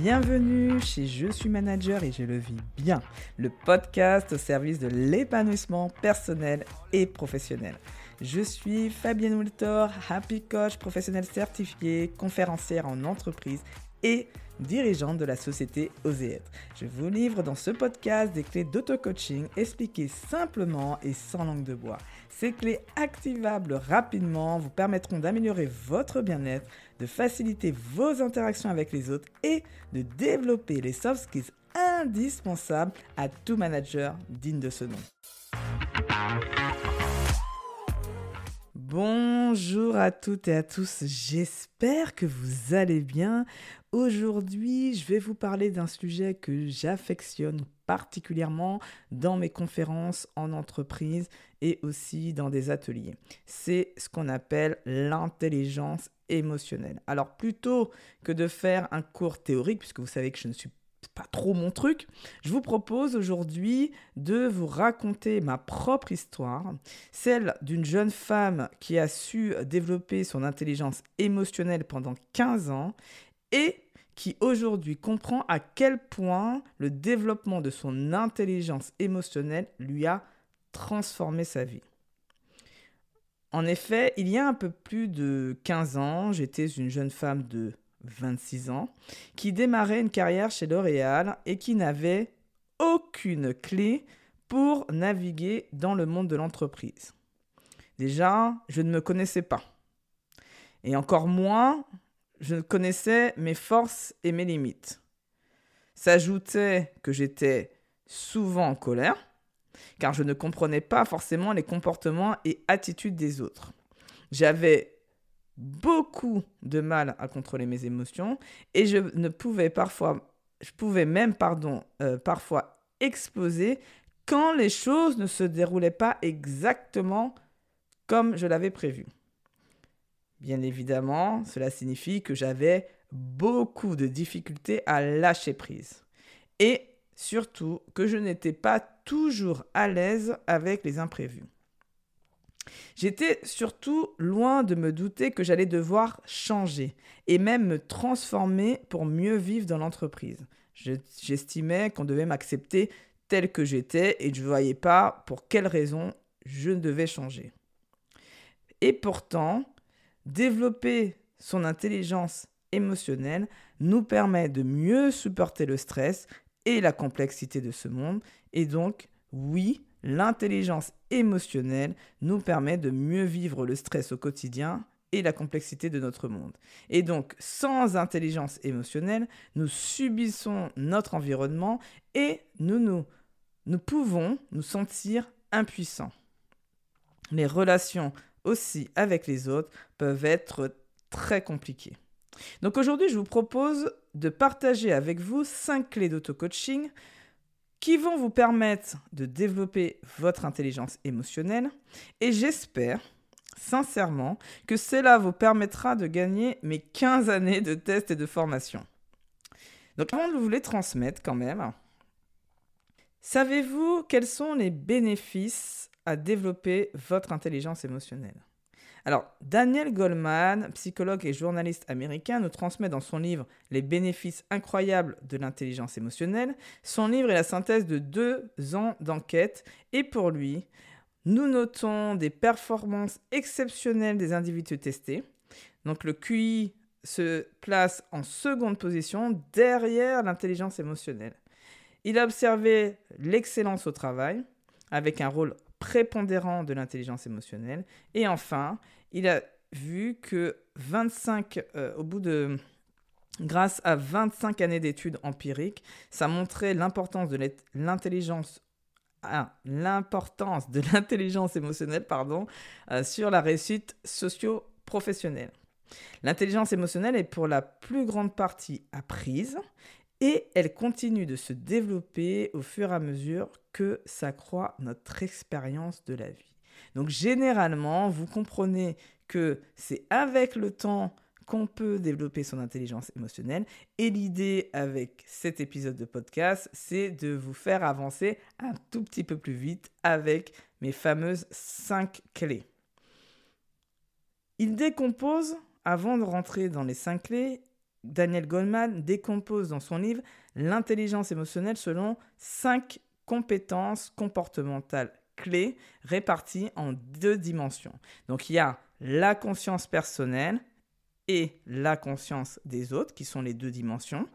Bienvenue chez Je suis manager et je le vis bien, le podcast au service de l'épanouissement personnel et professionnel. Je suis Fabienne Wiltor, Happy Coach professionnel certifié, conférencière en entreprise et dirigeante de la société Oser être. Je vous livre dans ce podcast des clés d'auto-coaching expliquées simplement et sans langue de bois. Ces clés activables rapidement vous permettront d'améliorer votre bien-être, de faciliter vos interactions avec les autres et de développer les soft skills indispensables à tout manager digne de ce nom. Bonjour à toutes et à tous, j'espère que vous allez bien. Aujourd'hui, je vais vous parler d'un sujet que j'affectionne particulièrement dans mes conférences en entreprise et aussi dans des ateliers. C'est ce qu'on appelle l'intelligence émotionnelle. Alors plutôt que de faire un cours théorique, puisque vous savez que je ne suis pas trop mon truc. Je vous propose aujourd'hui de vous raconter ma propre histoire, celle d'une jeune femme qui a su développer son intelligence émotionnelle pendant 15 ans et qui aujourd'hui comprend à quel point le développement de son intelligence émotionnelle lui a transformé sa vie. En effet, il y a un peu plus de 15 ans, j'étais une jeune femme de 26 ans, qui démarrait une carrière chez L'Oréal et qui n'avait aucune clé pour naviguer dans le monde de l'entreprise. Déjà, je ne me connaissais pas. Et encore moins, je connaissais mes forces et mes limites. S'ajoutait que j'étais souvent en colère, car je ne comprenais pas forcément les comportements et attitudes des autres. J'avais beaucoup de mal à contrôler mes émotions et je ne pouvais parfois, je pouvais même, pardon, euh, parfois exploser quand les choses ne se déroulaient pas exactement comme je l'avais prévu. Bien évidemment, cela signifie que j'avais beaucoup de difficultés à lâcher prise. Et surtout que je n'étais pas toujours à l'aise avec les imprévus. J'étais surtout loin de me douter que j'allais devoir changer et même me transformer pour mieux vivre dans l'entreprise. J'estimais qu'on devait m'accepter tel que j'étais et je ne voyais pas pour quelles raisons je devais changer. Et pourtant, développer son intelligence émotionnelle nous permet de mieux supporter le stress et la complexité de ce monde et donc, oui, L'intelligence émotionnelle nous permet de mieux vivre le stress au quotidien et la complexité de notre monde. Et donc, sans intelligence émotionnelle, nous subissons notre environnement et nous, nous, nous pouvons nous sentir impuissants. Les relations aussi avec les autres peuvent être très compliquées. Donc aujourd'hui, je vous propose de partager avec vous cinq clés d'auto-coaching qui vont vous permettre de développer votre intelligence émotionnelle et j'espère sincèrement que cela vous permettra de gagner mes 15 années de tests et de formation. Donc avant de vous les transmettre quand même, savez-vous quels sont les bénéfices à développer votre intelligence émotionnelle alors, Daniel Goldman, psychologue et journaliste américain, nous transmet dans son livre Les bénéfices incroyables de l'intelligence émotionnelle. Son livre est la synthèse de deux ans d'enquête et pour lui, nous notons des performances exceptionnelles des individus testés. Donc le QI se place en seconde position derrière l'intelligence émotionnelle. Il a observé l'excellence au travail avec un rôle prépondérant de l'intelligence émotionnelle. Et enfin, il a vu que 25, euh, au bout de, grâce à 25 années d'études empiriques, ça montrait l'importance de l'intelligence ah, l'importance de l'intelligence émotionnelle pardon, euh, sur la réussite socio-professionnelle. L'intelligence émotionnelle est pour la plus grande partie apprise et elle continue de se développer au fur et à mesure que s'accroît notre expérience de la vie. Donc généralement, vous comprenez que c'est avec le temps qu'on peut développer son intelligence émotionnelle. Et l'idée avec cet épisode de podcast, c'est de vous faire avancer un tout petit peu plus vite avec mes fameuses 5 clés. Il décompose, avant de rentrer dans les 5 clés, Daniel Goldman décompose dans son livre l'intelligence émotionnelle selon cinq compétences comportementales clés réparties en deux dimensions. Donc il y a la conscience personnelle et la conscience des autres, qui sont les deux dimensions.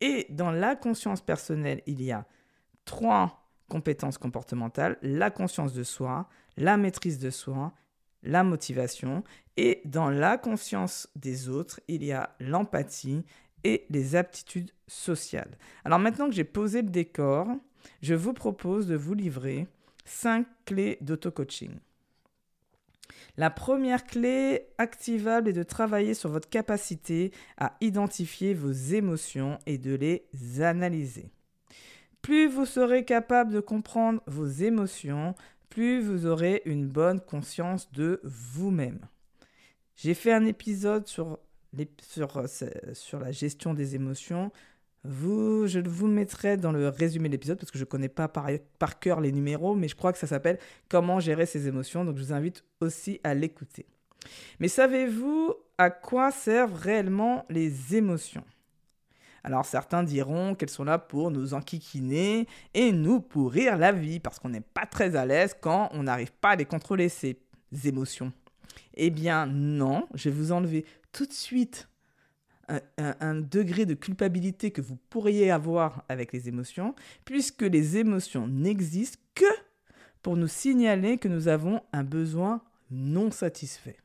Et dans la conscience personnelle, il y a trois compétences comportementales, la conscience de soi, la maîtrise de soi, la motivation. Et dans la conscience des autres, il y a l'empathie et les aptitudes sociales. Alors maintenant que j'ai posé le décor, je vous propose de vous livrer cinq clés d'auto-coaching. La première clé activable est de travailler sur votre capacité à identifier vos émotions et de les analyser. Plus vous serez capable de comprendre vos émotions, plus vous aurez une bonne conscience de vous-même. J'ai fait un épisode sur, sur, sur la gestion des émotions. Je vous mettrai dans le résumé de l'épisode parce que je ne connais pas par, par cœur les numéros, mais je crois que ça s'appelle Comment gérer ses émotions. Donc je vous invite aussi à l'écouter. Mais savez-vous à quoi servent réellement les émotions? Alors certains diront qu'elles sont là pour nous enquiquiner et nous pourrir la vie parce qu'on n'est pas très à l'aise quand on n'arrive pas à les contrôler, ces émotions. Eh bien non, je vais vous enlever tout de suite un, degré de culpabilité que vous pourriez avoir avec les émotions, puisque les émotions n'existent que pour nous signaler que nous avons un besoin non satisfait.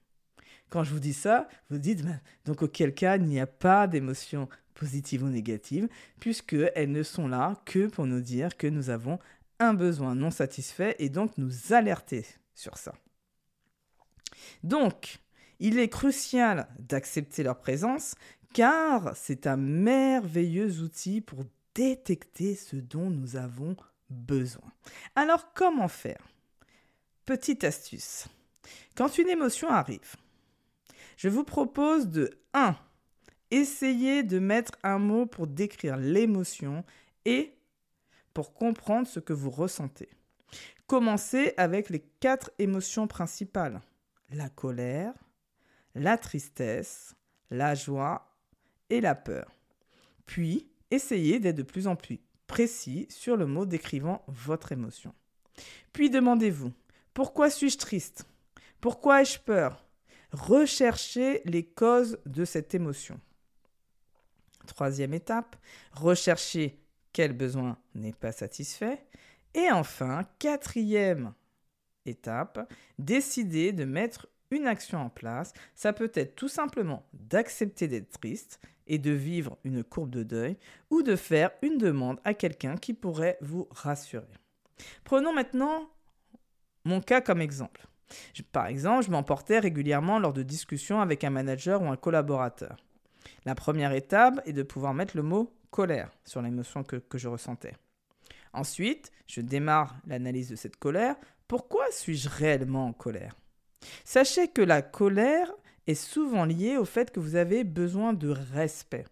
Quand je vous dis ça, vous dites, ben, donc auquel cas il n'y a pas d'émotions positives ou négatives, puisqu'elles ne sont là que pour nous dire que nous avons un besoin non satisfait et donc nous alerter sur ça. Donc, il est crucial d'accepter leur présence car c'est un merveilleux outil pour détecter ce dont nous avons besoin. Alors comment faire? Petite astuce. Quand une émotion arrive, je vous propose de 1. Essayer de mettre un mot pour décrire l'émotion et pour comprendre ce que vous ressentez. Commencez avec les quatre émotions principales. La colère, la tristesse, la joie et la peur. Puis, essayez d'être de plus en plus précis sur le mot décrivant votre émotion. Puis demandez-vous, pourquoi suis-je triste? Pourquoi ai-je peur? Recherchez les causes de cette émotion. Troisième étape, recherchez quel besoin n'est pas satisfait. Et enfin, quatrième étape, décidez de mettre une action en place. Ça peut être tout simplement d'accepter d'être triste et de vivre une courbe de deuil ou de faire une demande à quelqu'un qui pourrait vous rassurer. Prenons maintenant mon cas comme exemple. par exemple, je m'emportais régulièrement lors de discussions avec un manager ou un collaborateur. La première étape est de pouvoir mettre le mot colère sur l'émotion que, je ressentais. Ensuite, je démarre l'analyse de cette colère. Pourquoi suis-je réellement en colère? Sachez que la colère est souvent liée au fait que vous avez besoin de respect,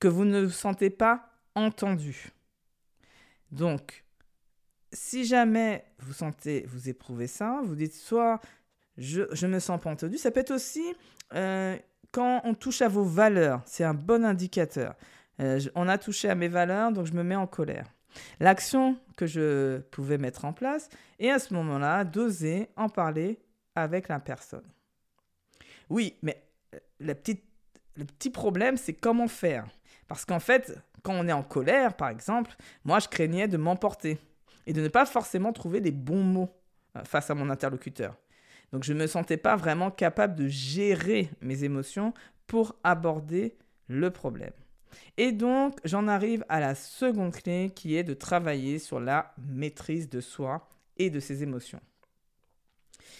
que vous ne vous sentez pas entendu. Donc, si jamais vous sentez, vous éprouvez ça, vous dites soit je, je me sens pas entendu, ça peut être aussi euh, quand on touche à vos valeurs, c'est un bon indicateur. Euh, on a touché à mes valeurs, donc je me mets en colère. L'action que je pouvais mettre en place, et à ce moment-là, d'oser en parler avec la personne. Oui, mais euh, le petit problème, c'est comment faire. Parce qu'en fait, quand on est en colère, par exemple, moi, je craignais de m'emporter et de ne pas forcément trouver les bons mots euh, face à mon interlocuteur. Donc, je ne me sentais pas vraiment capable de gérer mes émotions pour aborder le problème. Et donc, j'en arrive à la seconde clé qui est de travailler sur la maîtrise de soi et de ses émotions.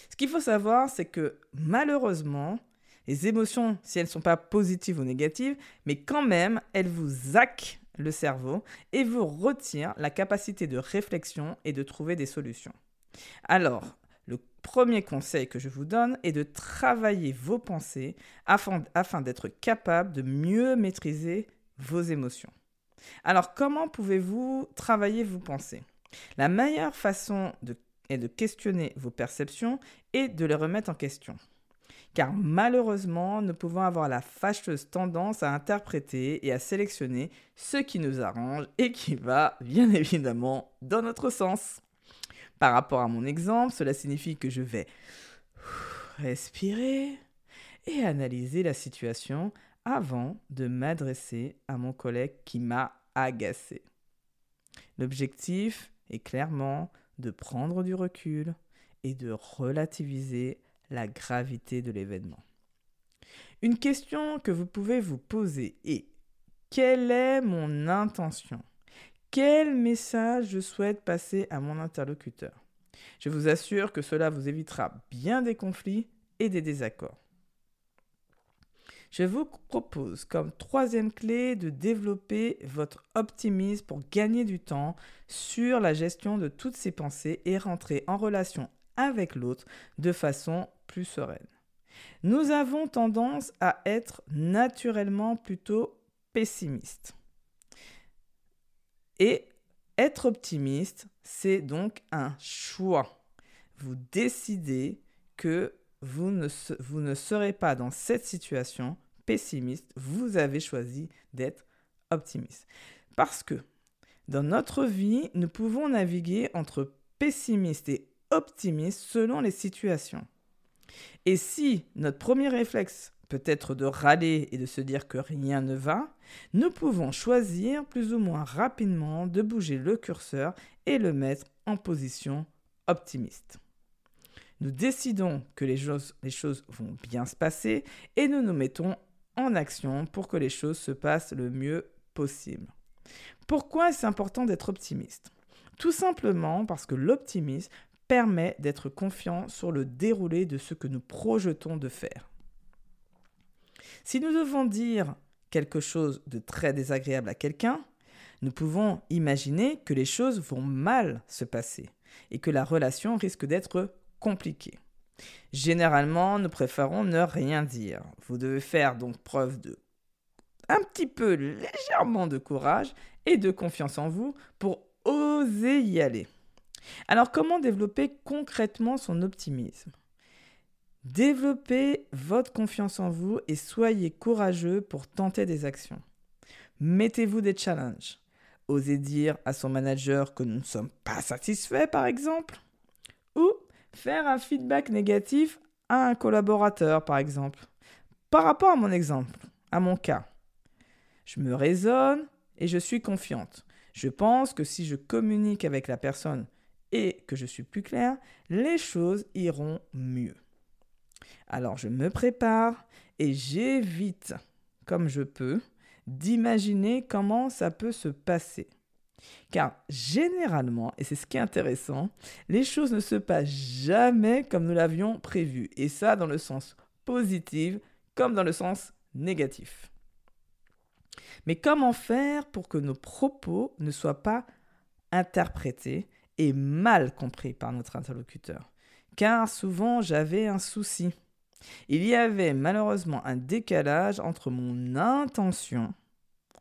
Ce qu'il faut savoir, c'est que malheureusement, les émotions, si elles ne sont pas positives ou négatives, mais quand même, elles vous hackent le cerveau et vous retirent la capacité de réflexion et de trouver des solutions. Alors, premier conseil que je vous donne est de travailler vos pensées afin, d'être capable de mieux maîtriser vos émotions. Alors, comment pouvez-vous travailler vos pensées? La meilleure façon est de questionner vos perceptions et de les remettre en question. car malheureusement, nous pouvons avoir la fâcheuse tendance à interpréter et à sélectionner ce qui nous arrange et qui va, bien évidemment, dans notre sens. Par rapport à mon exemple, cela signifie que je vais respirer et analyser la situation avant de m'adresser à mon collègue qui m'a agacé. L'objectif est clairement de prendre du recul et de relativiser la gravité de l'événement. Une question que vous pouvez vous poser est quelle est mon intention Quel message je souhaite passer à mon interlocuteur? Je vous assure que cela vous évitera bien des conflits et des désaccords. Je vous propose comme troisième clé de développer votre optimisme pour gagner du temps sur la gestion de toutes ces pensées et rentrer en relation avec l'autre de façon plus sereine. Nous avons tendance à être naturellement plutôt pessimistes. Et être optimiste, c'est donc un choix. Vous décidez que vous ne, vous ne serez pas dans cette situation pessimiste, vous avez choisi d'être optimiste. Parce que dans notre vie, nous pouvons naviguer entre pessimiste et optimiste selon les situations. Et si notre premier réflexe peut être de râler et de se dire que rien ne va, nous pouvons choisir plus ou moins rapidement de bouger le curseur et le mettre en position optimiste. Nous décidons que les choses, les choses vont bien se passer et nous nous mettons en action pour que les choses se passent le mieux possible. Pourquoi est-ce important d'être optimiste? Tout simplement parce que l'optimisme permet d'être confiant sur le déroulé de ce que nous projetons de faire. Si nous devons dire quelque chose de très désagréable à quelqu'un, nous pouvons imaginer que les choses vont mal se passer et que la relation risque d'être compliquée. Généralement, nous préférons ne rien dire. Vous devez faire donc preuve de un petit peu légèrement de courage et de confiance en vous pour oser y aller. Alors comment développer concrètement son optimisme? Développez votre confiance en vous et soyez courageux pour tenter des actions. Mettez-vous des challenges. Osez dire à son manager que nous ne sommes pas satisfaits, par exemple. Ou faire un feedback négatif à un collaborateur, par exemple. Par rapport à mon exemple, à mon cas, je me raisonne et je suis confiante. Je pense que si je communique avec la personne et que je suis plus clair, les choses iront mieux. Alors je me prépare et j'évite, comme je peux, d'imaginer comment ça peut se passer. Car généralement, et c'est ce qui est intéressant, les choses ne se passent jamais comme nous l'avions prévu. Et ça dans le sens positif comme dans le sens négatif. Mais comment faire pour que nos propos ne soient pas interprétés et mal compris par notre interlocuteur? Car souvent j'avais un souci. Il y avait malheureusement un décalage entre mon intention,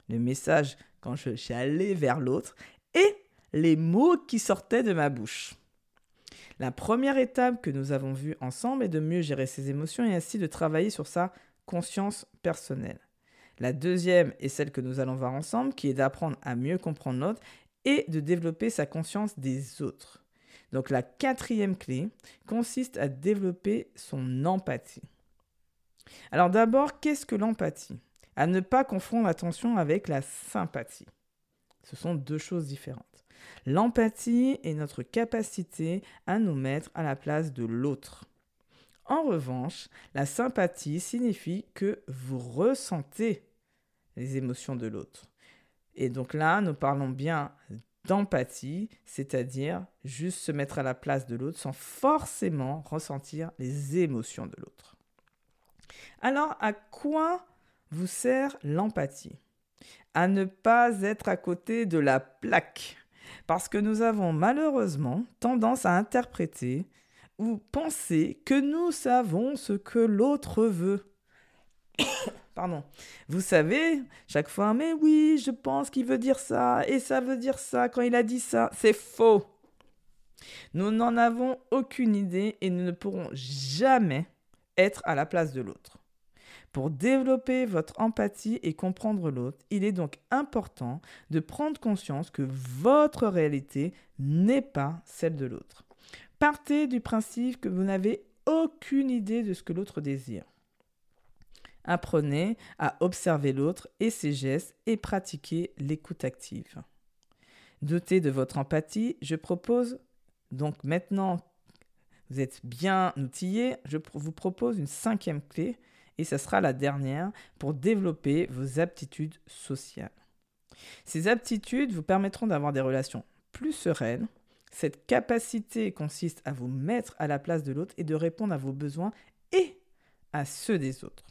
le message quand je allé vers l'autre, et les mots qui sortaient de ma bouche. La première étape que nous avons vue ensemble est de mieux gérer ses émotions et ainsi de travailler sur sa conscience personnelle. La deuxième est celle que nous allons voir ensemble, qui est d'apprendre à mieux comprendre l'autre et de développer sa conscience des autres. Donc la quatrième clé consiste à développer son empathie. Alors d'abord, qu'est-ce que l'empathie? À ne pas confondre l'attention avec la sympathie. Ce sont deux choses différentes. L'empathie est notre capacité à nous mettre à la place de l'autre. En revanche, la sympathie signifie que vous ressentez les émotions de l'autre. Et donc là, nous parlons bien d'empathie, c'est-à-dire juste se mettre à la place de l'autre sans forcément ressentir les émotions de l'autre. Alors, à quoi vous sert l'empathie? À ne pas être à côté de la plaque, parce que nous avons malheureusement tendance à interpréter ou penser que nous savons ce que l'autre veut. Pardon. Vous savez, chaque fois, mais oui, je pense qu'il veut dire ça, et ça veut dire ça quand il a dit ça. C'est faux. Nous n'en avons aucune idée et nous ne pourrons jamais être à la place de l'autre. Pour développer votre empathie et comprendre l'autre, il est donc important de prendre conscience que votre réalité n'est pas celle de l'autre. Partez du principe que vous n'avez aucune idée de ce que l'autre désire. Apprenez à observer l'autre et ses gestes et pratiquez l'écoute active. Doté de votre empathie, je propose donc maintenant, vous êtes bien outillé, je vous propose une cinquième clé et ce sera la dernière pour développer vos aptitudes sociales. Ces aptitudes vous permettront d'avoir des relations plus sereines. Cette capacité consiste à vous mettre à la place de l'autre et de répondre à vos besoins et à ceux des autres.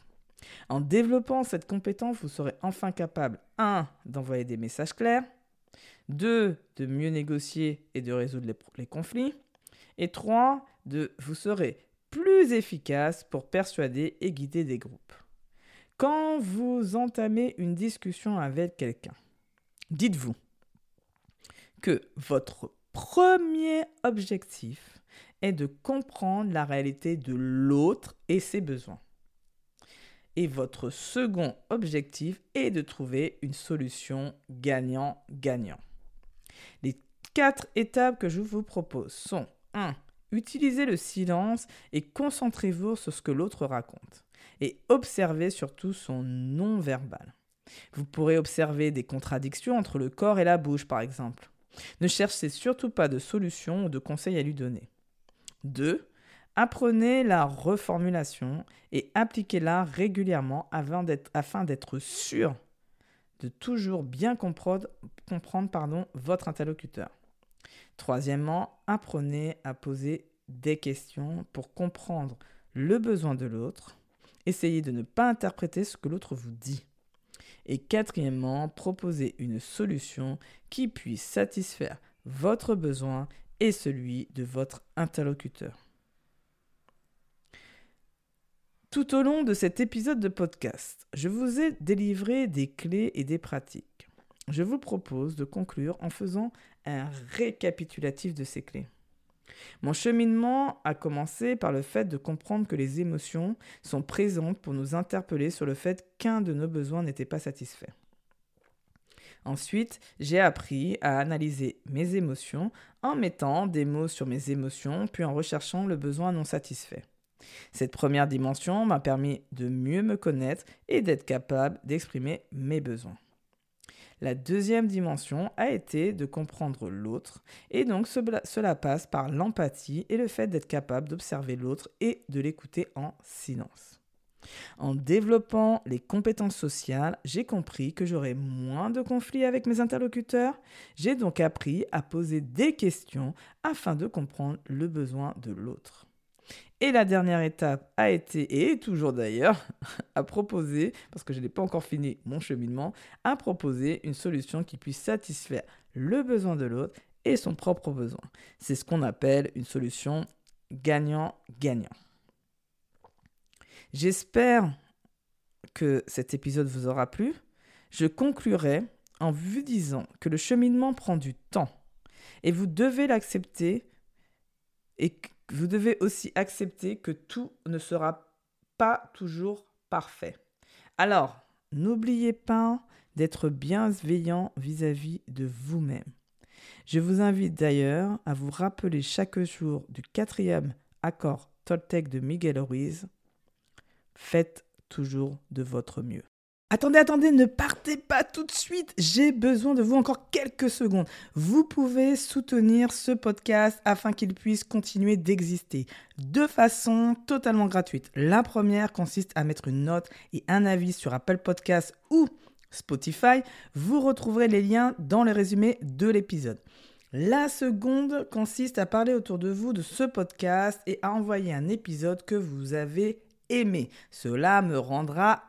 En développant cette compétence, vous serez enfin capable 1. d'envoyer des messages clairs, 2. de mieux négocier et de résoudre les, conflits, et 3. de vous serez plus efficace pour persuader et guider des groupes. Quand vous entamez une discussion avec quelqu'un, dites-vous que votre premier objectif est de comprendre la réalité de l'autre et ses besoins. Et votre second objectif est de trouver une solution gagnant-gagnant. Les quatre étapes que je vous propose sont 1. Utilisez le silence et concentrez-vous sur ce que l'autre raconte. Et observez surtout son non-verbal. Vous pourrez observer des contradictions entre le corps et la bouche, par exemple. Ne cherchez surtout pas de solutions ou de conseils à lui donner. 2. Apprenez la reformulation et appliquez-la régulièrement afin d'être sûr de toujours bien comprendre, comprendre votre interlocuteur. Troisièmement, apprenez à poser des questions pour comprendre le besoin de l'autre. Essayez de ne pas interpréter ce que l'autre vous dit. Et quatrièmement, proposez une solution qui puisse satisfaire votre besoin et celui de votre interlocuteur. Tout au long de cet épisode de podcast, je vous ai délivré des clés et des pratiques. Je vous propose de conclure en faisant un récapitulatif de ces clés. Mon cheminement a commencé par le fait de comprendre que les émotions sont présentes pour nous interpeller sur le fait qu'un de nos besoins n'était pas satisfait. Ensuite, j'ai appris à analyser mes émotions en mettant des mots sur mes émotions, puis en recherchant le besoin non satisfait. Cette première dimension m'a permis de mieux me connaître et d'être capable d'exprimer mes besoins. La deuxième dimension a été de comprendre l'autre, et donc cela passe par l'empathie et le fait d'être capable d'observer l'autre et de l'écouter en silence. En développant les compétences sociales, j'ai compris que j'aurais moins de conflits avec mes interlocuteurs. J'ai donc appris à poser des questions afin de comprendre le besoin de l'autre. Et la dernière étape a été, et toujours d'ailleurs, à proposer, parce que je n'ai pas encore fini mon cheminement, à proposer une solution qui puisse satisfaire le besoin de l'autre et son propre besoin. C'est ce qu'on appelle une solution gagnant-gagnant. J'espère que cet épisode vous aura plu. Je conclurai en vous disant que le cheminement prend du temps et vous devez l'accepter et vous devez aussi accepter que tout ne sera pas toujours parfait. Alors, n'oubliez pas d'être bienveillant vis-à-vis de vous-même. Je vous invite d'ailleurs à vous rappeler chaque jour du quatrième accord Toltec de Miguel Ruiz. Faites toujours de votre mieux. Attendez, attendez, ne partez pas tout de suite. J'ai besoin de vous encore quelques secondes. Vous pouvez soutenir ce podcast afin qu'il puisse continuer d'exister de façon totalement gratuite. La première consiste à mettre une note et un avis sur Apple Podcast ou Spotify. Vous retrouverez les liens dans le résumé de l'épisode. La seconde consiste à parler autour de vous de ce podcast et à envoyer un épisode que vous avez aimé. Cela me rendra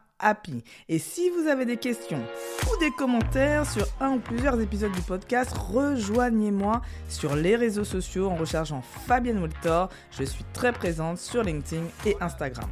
Et si vous avez des questions ou des commentaires sur un ou plusieurs épisodes du podcast, rejoignez-moi sur les réseaux sociaux en recherchant Fabienne Woltor. Je suis très présente sur LinkedIn et Instagram.